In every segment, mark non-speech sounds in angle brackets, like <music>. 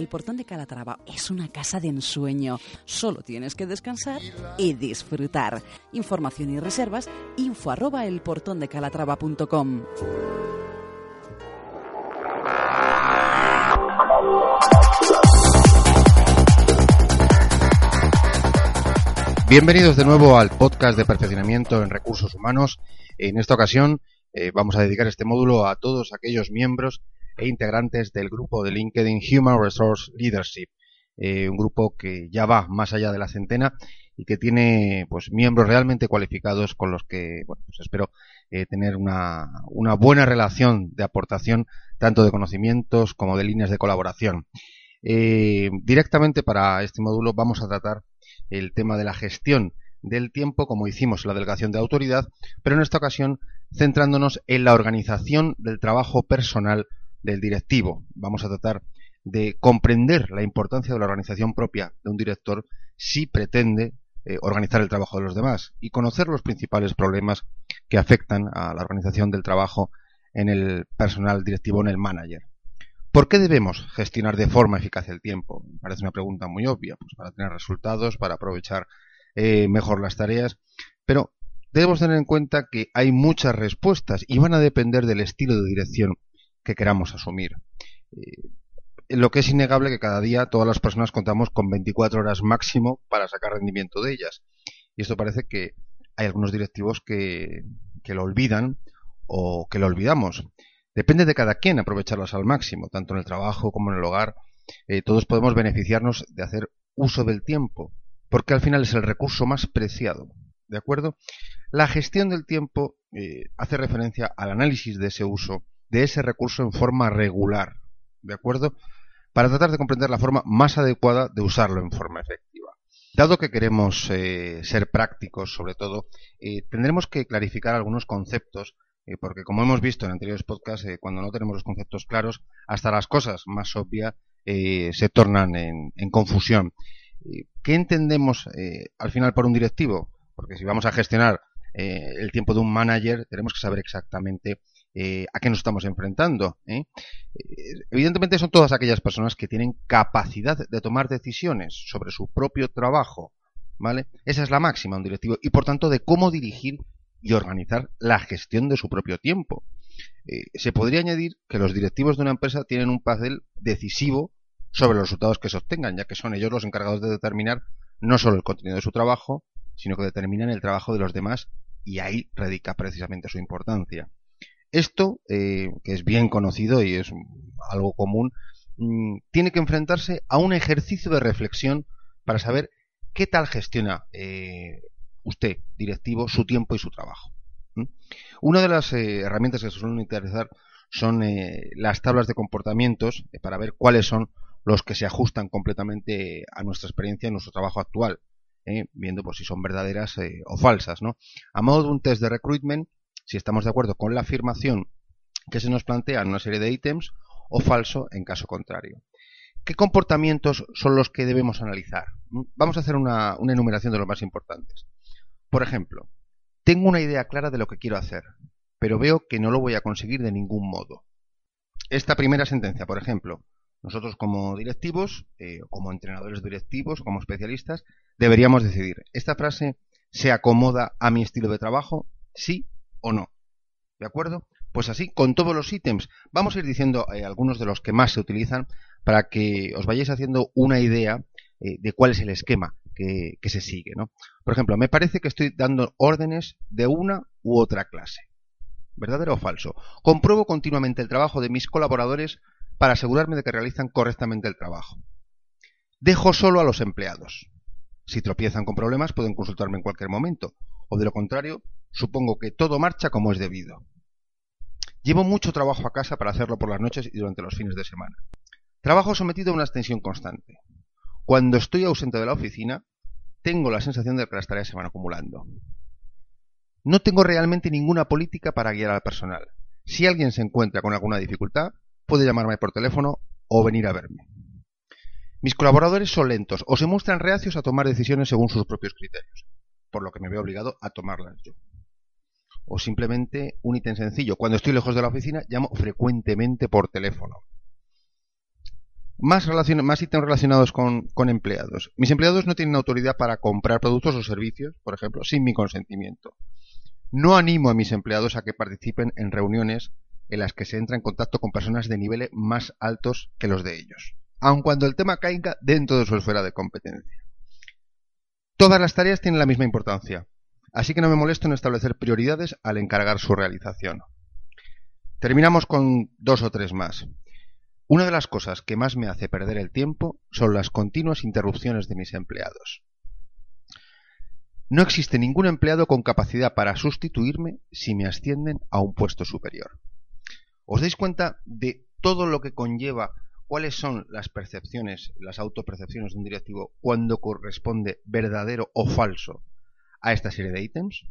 El Portón de Calatrava es una casa de ensueño. Solo tienes que descansar y disfrutar. Información y reservas info arroba. Bienvenidos de nuevo al podcast de perfeccionamiento en recursos humanos. En esta ocasión eh, vamos a dedicar este módulo a todos aquellos miembros e integrantes del grupo de LinkedIn Human Resource Leadership, eh, un grupo que ya va más allá de la centena y que tiene pues miembros realmente cualificados con los que pues espero eh, tener una, buena relación de aportación tanto de conocimientos como de líneas de colaboración. directamente para este módulo vamos a tratar el tema de la gestión del tiempo, como hicimos en la delegación de autoridad, pero en esta ocasión centrándonos en la organización del trabajo personal del directivo. Vamos a tratar de comprender la importancia de la organización propia de un director si pretende eh, organizar el trabajo de los demás y conocer los principales problemas que afectan a la organización del trabajo en el personal directivo, en el manager. ¿Por qué debemos gestionar de forma eficaz el tiempo? Parece una pregunta muy obvia, pues para tener resultados, para aprovechar eh, mejor las tareas, pero debemos tener en cuenta que hay muchas respuestas y van a depender del estilo de dirección que queramos asumir. Eh, lo que es innegable que cada día todas las personas contamos con 24 horas máximo para sacar rendimiento de ellas. Y esto parece que hay algunos directivos que, lo olvidan o que lo olvidamos. Depende de cada quien aprovecharlas al máximo, tanto en el trabajo como en el hogar. Eh, todos podemos beneficiarnos de hacer uso del tiempo, porque al final es el recurso más preciado. ¿De acuerdo? La gestión del tiempo eh, hace referencia al análisis de ese uso, de ese recurso en forma regular. ¿De acuerdo? Para tratar de comprender la forma más adecuada de usarlo en forma efectiva. Dado que queremos eh, ser prácticos, sobre todo, tendremos que clarificar algunos conceptos eh, porque como hemos visto en anteriores podcasts, eh, cuando no tenemos los conceptos claros, hasta las cosas más obvias eh, se tornan en, confusión. ¿Qué entendemos al final por un directivo? Porque si vamos a gestionar el tiempo de un manager, tenemos que saber exactamente a qué nos estamos enfrentando. evidentemente son todas aquellas personas que tienen capacidad de tomar decisiones sobre su propio trabajo. ¿Vale? Esa es la máxima un directivo y por tanto de cómo dirigir y organizar la gestión de su propio tiempo. Eh, se podría añadir que los directivos de una empresa tienen un papel decisivo sobre los resultados que se obtengan, ya que son ellos los encargados de determinar no solo el contenido de su trabajo, sino que determinan el trabajo de los demás y ahí radica precisamente su importancia. Esto, eh, que es bien conocido y es algo común, mm, tiene que enfrentarse a un ejercicio de reflexión para saber qué tal gestiona eh, usted, directivo, su tiempo y su trabajo. Una de las eh, herramientas que se suelen utilizar son eh, las tablas de comportamientos eh, para ver cuáles son los que se ajustan completamente a nuestra experiencia en nuestro trabajo actual, viendo pues, si son verdaderas o falsas. ¿no? A modo de un test de recruitment, si estamos de acuerdo con la afirmación que se nos plantea en una serie de ítems o falso en caso contrario. ¿Qué comportamientos son los que debemos analizar? Vamos a hacer una enumeración de los más importantes. Por ejemplo, tengo una idea clara de lo que quiero hacer, pero veo que no lo voy a conseguir de ningún modo. Esta primera sentencia, por ejemplo, nosotros como directivos, eh, como entrenadores directivos, como especialistas, deberíamos decidir, ¿esta frase se acomoda a mi estilo de trabajo? ¿Sí o no? ¿De acuerdo? Pues así, con todos los ítems, vamos a ir diciendo eh, algunos de los que más se utilizan para que os vayáis haciendo una idea eh, de cuál es el esquema que, se sigue. ¿no? Por ejemplo, me parece que estoy dando órdenes de una u otra clase. ¿Verdadero o falso? Compruebo continuamente el trabajo de mis colaboradores para asegurarme de que realizan correctamente el trabajo. Dejo solo a los empleados. Si tropiezan con problemas pueden consultarme en cualquier momento, o de lo contrario, supongo que todo marcha como es debido. Llevo mucho trabajo a casa para hacerlo por las noches y durante los fines de semana. Trabajo sometido a una extensión constante. Cuando estoy ausente de la oficina, tengo la sensación de que las tareas se van acumulando. No tengo realmente ninguna política para guiar al personal. Si alguien se encuentra con alguna dificultad, puede llamarme por teléfono o venir a verme. Mis colaboradores son lentos o se muestran reacios a tomar decisiones según sus propios criterios, por lo que me veo obligado a tomarlas yo. O simplemente un ítem sencillo. Cuando estoy lejos de la oficina, llamo frecuentemente por teléfono. Más, más ítems relacionados con, con, empleados. Mis empleados no tienen autoridad para comprar productos o servicios, por ejemplo, sin mi consentimiento. No animo a mis empleados a que participen en reuniones en las que se entra en contacto con personas de niveles más altos que los de ellos, aun cuando el tema caiga dentro de su esfera de competencia. Todas las tareas tienen la misma importancia, así que no me molesto en establecer prioridades al encargar su realización. Terminamos con dos o tres más. Una de las cosas que más me hace perder el tiempo son las continuas interrupciones de mis empleados. No existe ningún empleado con capacidad para sustituirme si me ascienden a un puesto superior. ¿Os dais cuenta de todo lo que conlleva cuáles son las percepciones, las autopercepciones de un directivo cuando corresponde verdadero o falso a esta serie de ítems?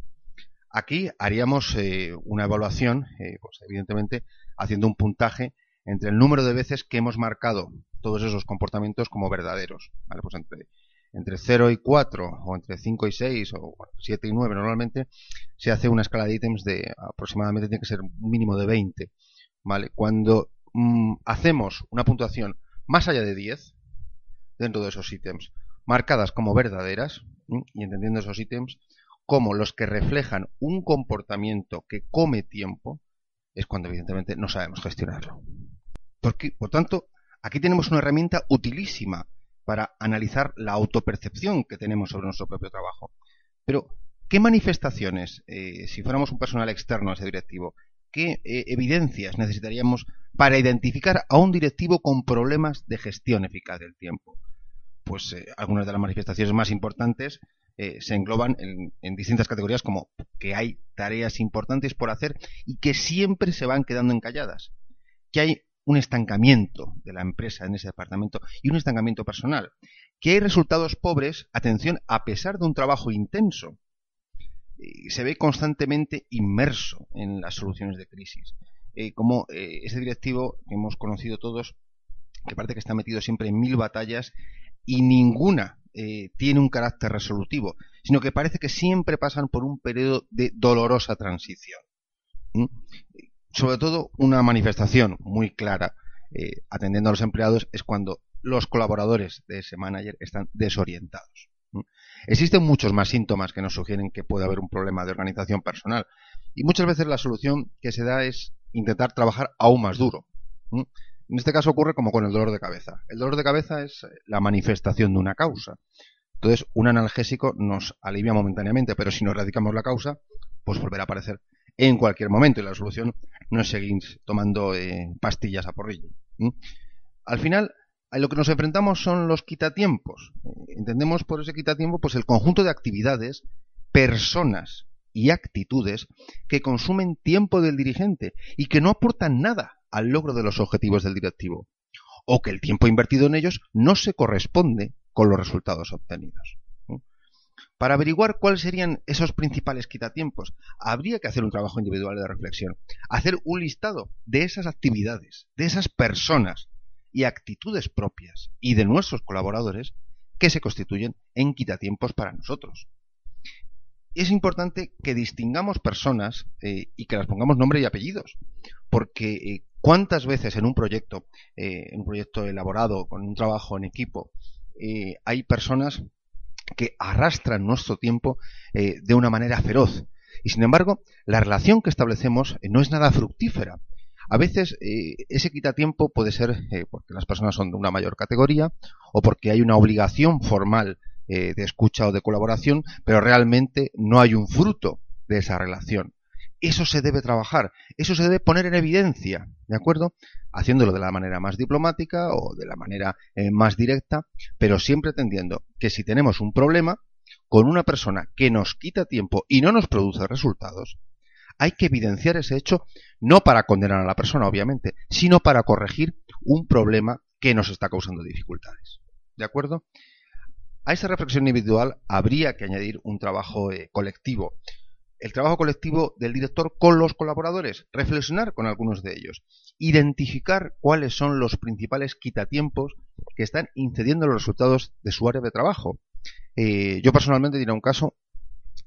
Aquí haríamos eh, una evaluación, eh, pues evidentemente haciendo un puntaje entre el número de veces que hemos marcado todos esos comportamientos como verdaderos. Pues entre, entre 0 y 4, o entre 5 y 6, o 7 y 9, normalmente se hace una escala de ítems de aproximadamente, tiene que ser un mínimo de 20. ¿vale? Cuando mm, hacemos una puntuación más allá de 10, dentro de esos ítems, marcadas como verdaderas, y entendiendo esos ítems como los que reflejan un comportamiento que come tiempo, es cuando evidentemente no sabemos gestionarlo. Porque, por tanto, aquí tenemos una herramienta utilísima para analizar la autopercepción que tenemos sobre nuestro propio trabajo. Pero, ¿qué manifestaciones, eh, si fuéramos un personal externo a ese directivo, qué eh, evidencias necesitaríamos para identificar a un directivo con problemas de gestión eficaz del tiempo? Pues eh, algunas de las manifestaciones más importantes se engloban en distintas categorías como que hay tareas importantes por hacer y que siempre se van quedando encalladas, que hay un estancamiento de la empresa en ese departamento y un estancamiento personal. Que hay resultados pobres, atención, a pesar de un trabajo intenso. Se ve constantemente inmerso en las soluciones de crisis. Eh, como eh, ese directivo que hemos conocido todos, que parece que está metido siempre en mil batallas y ninguna eh, tiene un carácter resolutivo, sino que parece que siempre pasan por un periodo de dolorosa transición sobre todo una manifestación muy clara eh, atendiendo a los empleados es cuando los colaboradores de ese manager están desorientados. Existen muchos más síntomas que nos sugieren que puede haber un problema de organización personal y muchas veces la solución que se da es intentar trabajar aún más duro. En este caso ocurre como con el dolor de cabeza. El dolor de cabeza es la manifestación de una causa. Entonces, un analgésico nos alivia momentáneamente, pero si no erradicamos la causa, pues volverá a aparecer en cualquier momento y la solución no es seguir tomando eh, pastillas a porrillo. Al final, a lo que nos enfrentamos son los quitatiempos. Entendemos por ese quitatiempo pues el conjunto de actividades, personas y actitudes que consumen tiempo del dirigente y que no aportan nada al logro de los objetivos del directivo, o que el tiempo invertido en ellos no se corresponde con los resultados obtenidos. Para averiguar cuáles serían esos principales quitatiempos, habría que hacer un trabajo individual de reflexión, hacer un listado de esas actividades, de esas personas y actitudes propias y de nuestros colaboradores que se constituyen en quitatiempos para nosotros. Es importante que distingamos personas eh, y que las pongamos nombre y apellidos, porque eh, cuántas veces en un proyecto, eh, en un proyecto elaborado con un trabajo en equipo, hay personas que arrastran nuestro tiempo eh, de una manera feroz. Y sin embargo, la relación que establecemos eh, no es nada fructífera. A veces eh, ese quitatiempo puede ser porque las personas son de una mayor categoría o porque hay una obligación formal de escucha o de colaboración, pero realmente no hay un fruto de esa relación. Eso se debe trabajar, eso se debe poner en evidencia, ¿de acuerdo? Haciéndolo de la manera más diplomática o de la manera eh, más directa, pero siempre entendiendo que si tenemos un problema con una persona que nos quita tiempo y no nos produce resultados, hay que evidenciar ese hecho no para condenar a la persona, obviamente, sino para corregir un problema que nos está causando dificultades. ¿De acuerdo? A esa reflexión individual habría que añadir un trabajo eh, colectivo el trabajo colectivo del director con los colaboradores, reflexionar con algunos de ellos, identificar cuáles son los principales quitatiempos que están incediendo los resultados de su área de trabajo. Eh, yo personalmente diré un caso,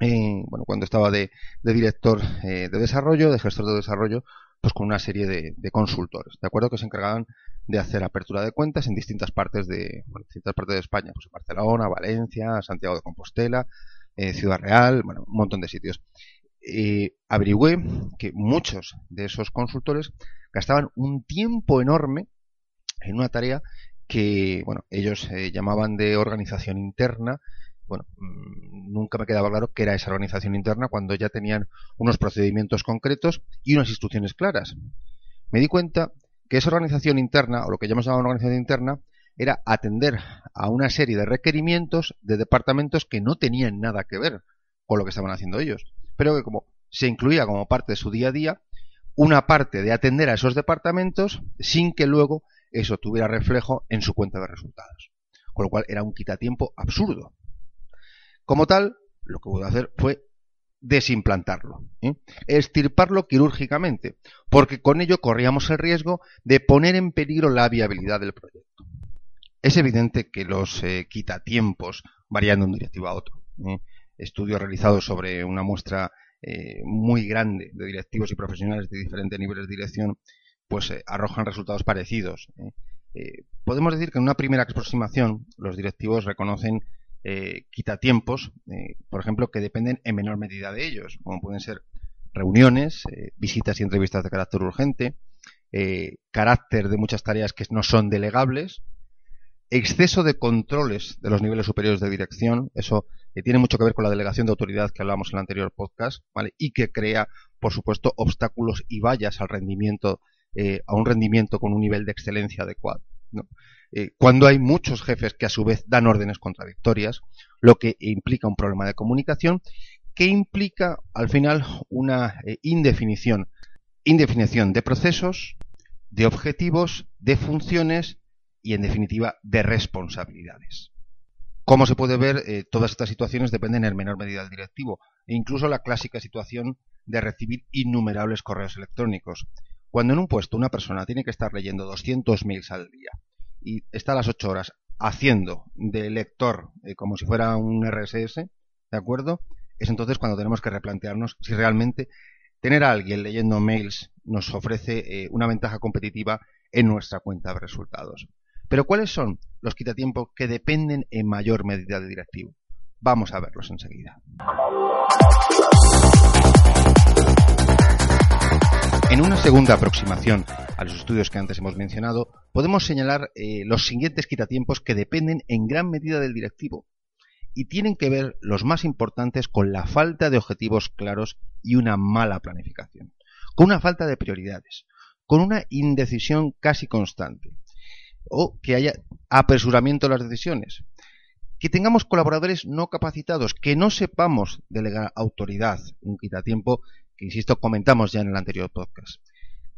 eh, bueno, cuando estaba de, director eh, de desarrollo, de gestor de desarrollo, pues con una serie de, consultores, ¿de acuerdo? Que se encargaban de hacer apertura de cuentas en distintas partes de, distintas partes de España, pues Barcelona, Valencia, Santiago de Compostela, eh, Ciudad Real, bueno, un montón de sitios. Eh, averigüé que muchos de esos consultores gastaban un tiempo enorme en una tarea que, bueno, ellos eh, llamaban de organización interna. Bueno, mm, nunca me quedaba claro qué era esa organización interna cuando ya tenían unos procedimientos concretos y unas instrucciones claras. Me di cuenta que esa organización interna, o lo que llamamos una organización interna, era atender a una serie de requerimientos de departamentos que no tenían nada que ver con lo que estaban haciendo ellos, pero que como se incluía como parte de su día a día, una parte de atender a esos departamentos sin que luego eso tuviera reflejo en su cuenta de resultados. Con lo cual era un quitatiempo absurdo. Como tal, lo que pude hacer fue desimplantarlo, ¿eh? estirparlo quirúrgicamente, porque con ello corríamos el riesgo de poner en peligro la viabilidad del proyecto. Es evidente que los eh, quitatiempos varían de un directivo a otro. ¿eh? Estudios realizados sobre una muestra muy grande de directivos y profesionales de diferentes niveles de dirección pues arrojan resultados parecidos. podemos decir que en una primera aproximación los directivos reconocen eh, quitatiempos, eh, por ejemplo, que dependen en menor medida de ellos, como pueden ser reuniones, eh, visitas y entrevistas de carácter urgente, eh, carácter de muchas tareas que no son delegables, exceso de controles de los niveles superiores de dirección, eso tiene mucho que ver con la delegación de autoridad que hablamos en el anterior podcast, ¿vale? y que crea, por supuesto, obstáculos y vallas al rendimiento, a un rendimiento con un nivel de excelencia adecuado. ¿no? Eh, cuando hay muchos jefes que a su vez dan órdenes contradictorias, lo que implica un problema de comunicación que implica al final una eh, indefinición, indefinición de procesos, de objetivos, de funciones y en definitiva de responsabilidades. Como se puede ver, eh, todas estas situaciones dependen en menor medida del directivo, e incluso la clásica situación de recibir innumerables correos electrónicos. Cuando en un puesto una persona tiene que estar leyendo 200 mails al día, y está a las 8 horas haciendo de lector eh, como si fuera un RSS, ¿de acuerdo? Es entonces cuando tenemos que replantearnos si realmente tener a alguien leyendo mails nos ofrece eh, una ventaja competitiva en nuestra cuenta de resultados. Pero ¿cuáles son los quitatiempos que dependen en mayor medida del directivo? Vamos a verlos enseguida. En una segunda aproximación a los estudios que antes hemos mencionado, podemos señalar eh, los siguientes quitatiempos que dependen en gran medida del directivo y tienen que ver los más importantes con la falta de objetivos claros y una mala planificación, con una falta de prioridades, con una indecisión casi constante o que haya apresuramiento de las decisiones, que tengamos colaboradores no capacitados, que no sepamos delegar autoridad, un quitatiempo insisto, comentamos ya en el anterior podcast,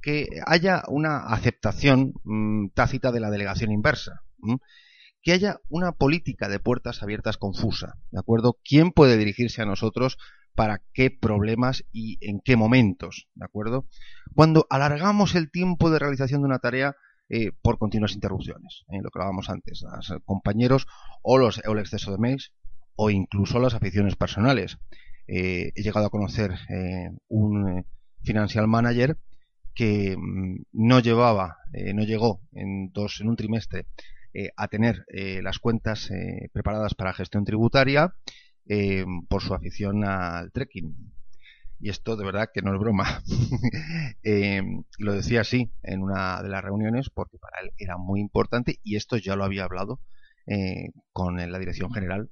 que haya una aceptación mm, tácita de la delegación inversa, que haya una política de puertas abiertas confusa, ¿de acuerdo? ¿Quién puede dirigirse a nosotros para qué problemas y en qué momentos, ¿de acuerdo? Cuando alargamos el tiempo de realización de una tarea eh, por continuas interrupciones, ¿eh? lo que hablábamos antes, los compañeros o, los, o el exceso de mails o incluso las aficiones personales. Eh, he llegado a conocer eh, un eh, financial manager que mm, no llevaba, no llegó en, dos, en un trimestre a tener las cuentas preparadas para gestión tributaria por su afición al trekking. Y esto de verdad que no es broma. <laughs> lo decía así en una de las reuniones porque para él era muy importante y esto ya lo había hablado con la dirección general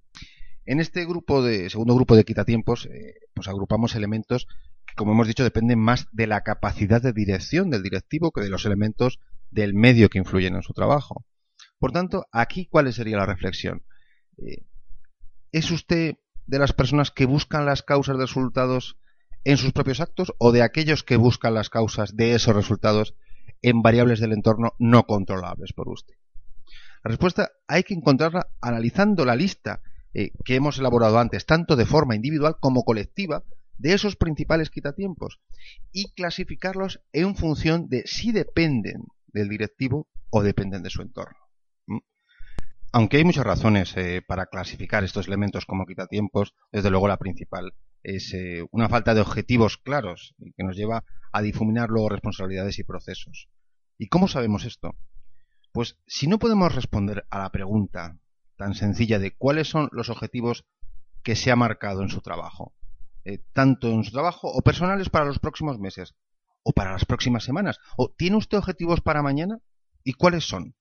en este grupo de segundo grupo de quitatiempos, eh, pues agrupamos elementos que, como hemos dicho, dependen más de la capacidad de dirección del directivo que de los elementos del medio que influyen en su trabajo. Por tanto, aquí, ¿cuál sería la reflexión? Eh, ¿Es usted de las personas que buscan las causas de resultados en sus propios actos o de aquellos que buscan las causas de esos resultados en variables del entorno no controlables por usted? La respuesta hay que encontrarla analizando la lista eh, que hemos elaborado antes, tanto de forma individual como colectiva, de esos principales quitatiempos y clasificarlos en función de si dependen del directivo o dependen de su entorno. Aunque hay muchas razones eh, para clasificar estos elementos como quitatiempos, desde luego la principal es eh, una falta de objetivos claros que nos lleva a difuminar luego responsabilidades y procesos. ¿Y cómo sabemos esto? Pues si no podemos responder a la pregunta tan sencilla de cuáles son los objetivos que se ha marcado en su trabajo, eh, tanto en su trabajo o personales para los próximos meses o para las próximas semanas, o tiene usted objetivos para mañana y cuáles son.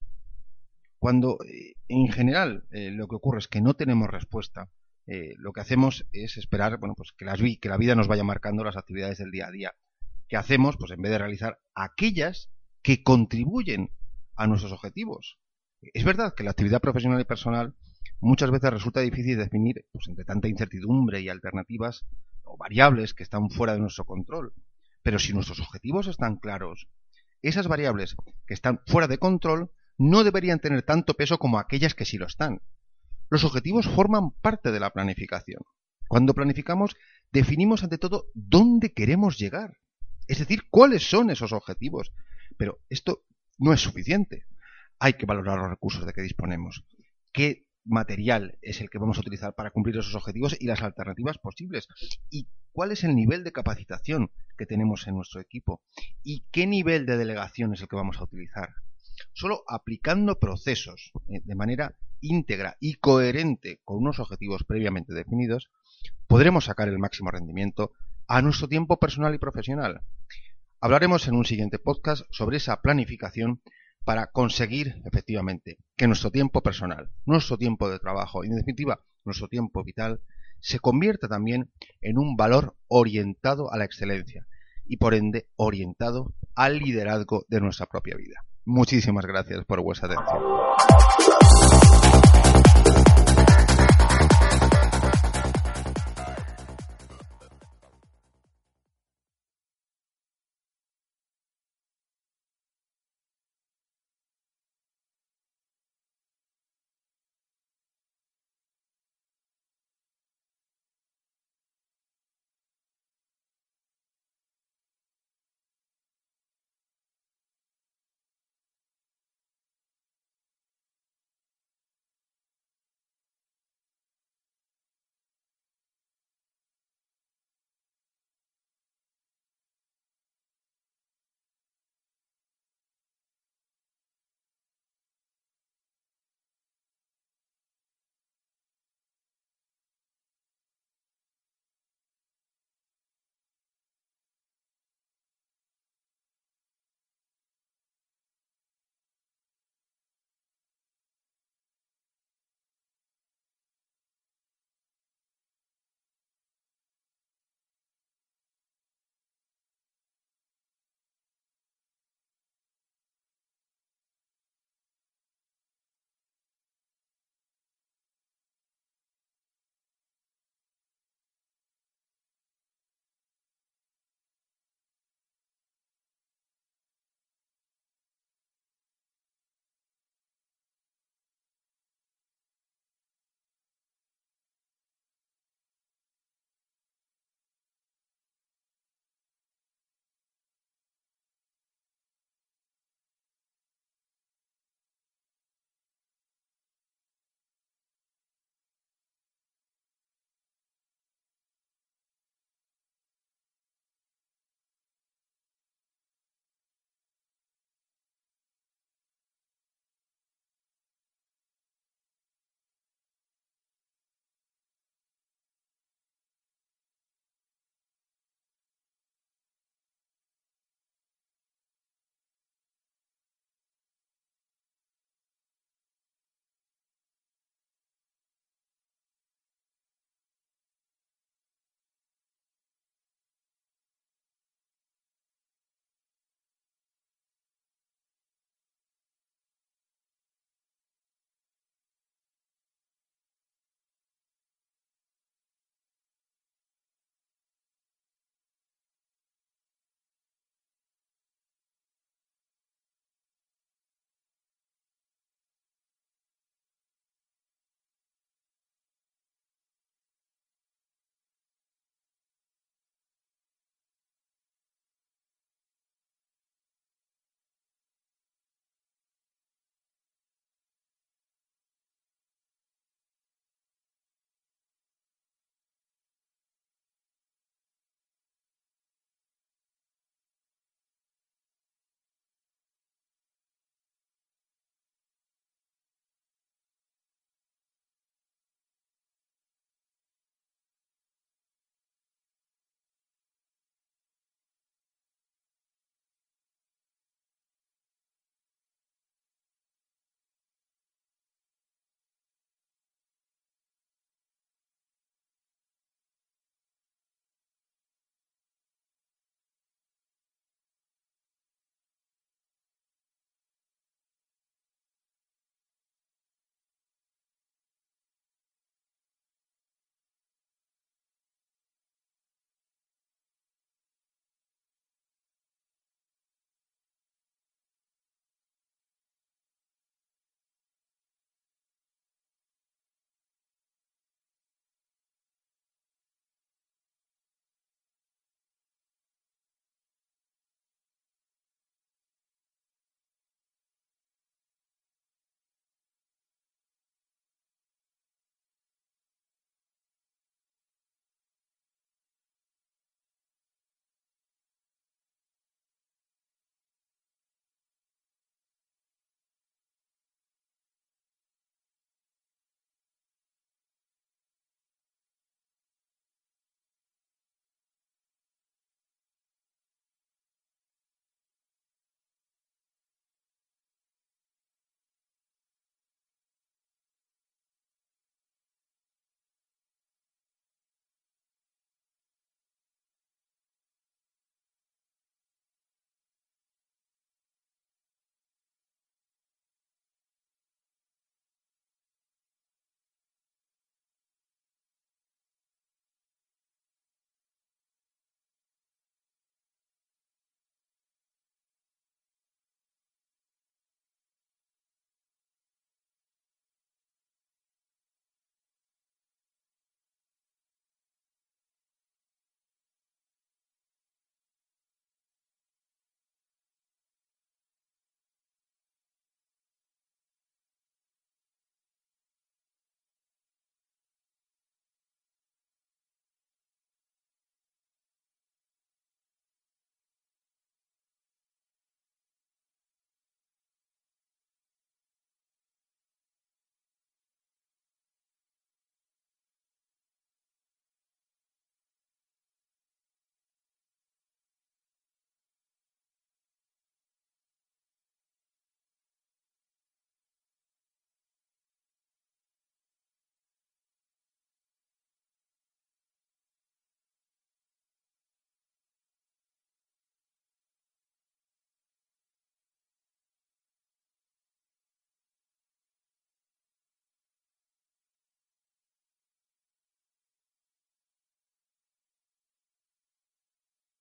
Cuando eh, en general lo que ocurre es que no tenemos respuesta, lo que hacemos es esperar, bueno, pues que, que la vida nos vaya marcando las actividades del día a día. ¿Qué hacemos? Pues en vez de realizar aquellas que contribuyen a nuestros objetivos. Es verdad que la actividad profesional y personal muchas veces resulta difícil definir pues, entre tanta incertidumbre y alternativas o variables que están fuera de nuestro control. Pero si nuestros objetivos están claros, esas variables que están fuera de control no deberían tener tanto peso como aquellas que sí lo están. Los objetivos forman parte de la planificación. Cuando planificamos, definimos ante todo dónde queremos llegar. Es decir, cuáles son esos objetivos. Pero esto no es suficiente. Hay que valorar los recursos de que disponemos. ¿Qué material es el que vamos a utilizar para cumplir esos objetivos y las alternativas posibles? ¿Y cuál es el nivel de capacitación que tenemos en nuestro equipo? ¿Y qué nivel de delegación es el que vamos a utilizar? Solo aplicando procesos eh, de manera íntegra y coherente con unos objetivos previamente definidos, podremos sacar el máximo rendimiento a nuestro tiempo personal y profesional. Hablaremos en un siguiente podcast sobre esa planificación para conseguir efectivamente que nuestro tiempo personal, nuestro tiempo de trabajo y en definitiva nuestro tiempo vital se convierta también en un valor orientado a la excelencia y por ende orientado al liderazgo de nuestra propia vida. Muchísimas gracias por vuestra atención.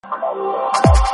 Thank you.